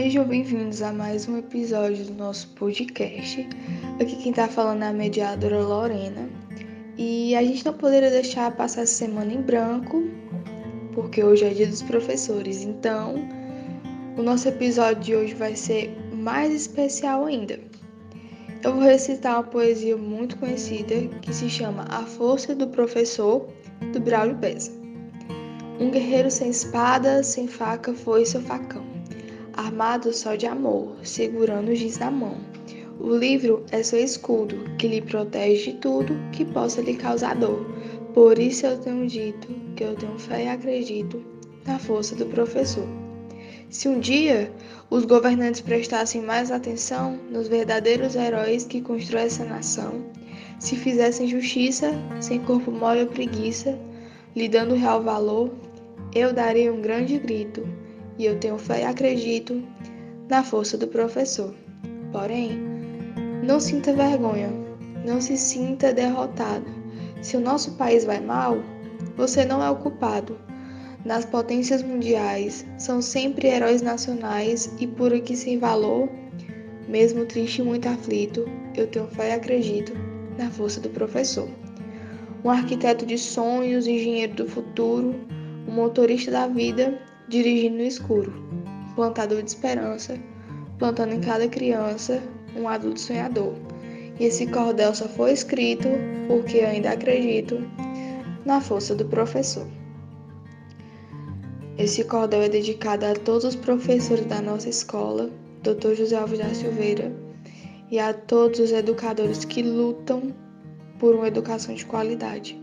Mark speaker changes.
Speaker 1: Sejam bem-vindos a mais um episódio do nosso podcast. Aqui quem tá falando é a mediadora Lorena. E a gente não poderia deixar passar essa semana em branco, porque hoje é dia dos professores. Então, o nosso episódio de hoje vai ser mais especial ainda. Eu vou recitar uma poesia muito conhecida que se chama A Força do Professor, do Braulio Beza. Um guerreiro sem espada, sem faca, foi seu facão, armado só de amor, segurando o giz na mão. O livro é seu escudo, que lhe protege de tudo que possa lhe causar dor. Por isso eu tenho dito que eu tenho fé e acredito na força do professor. Se um dia os governantes prestassem mais atenção nos verdadeiros heróis que constroem essa nação, se fizessem justiça, sem corpo mole ou preguiça, lhe dando real valor, eu daria um grande grito, e eu tenho fé e acredito na força do professor. Porém, não sinta vergonha, não se sinta derrotado. Se o nosso país vai mal, você não é o culpado. Nas potências mundiais, são sempre heróis nacionais e por aqui sem valor, mesmo triste e muito aflito, eu tenho fé e acredito na força do professor. Um arquiteto de sonhos, engenheiro do futuro, um motorista da vida dirigindo no escuro, plantador de esperança, plantando em cada criança um adulto sonhador. E esse cordel só foi escrito porque ainda acredito na força do professor. Esse cordel é dedicado a todos os professores da nossa escola, Dr. José Alves da Silveira, e a todos os educadores que lutam por uma educação de qualidade.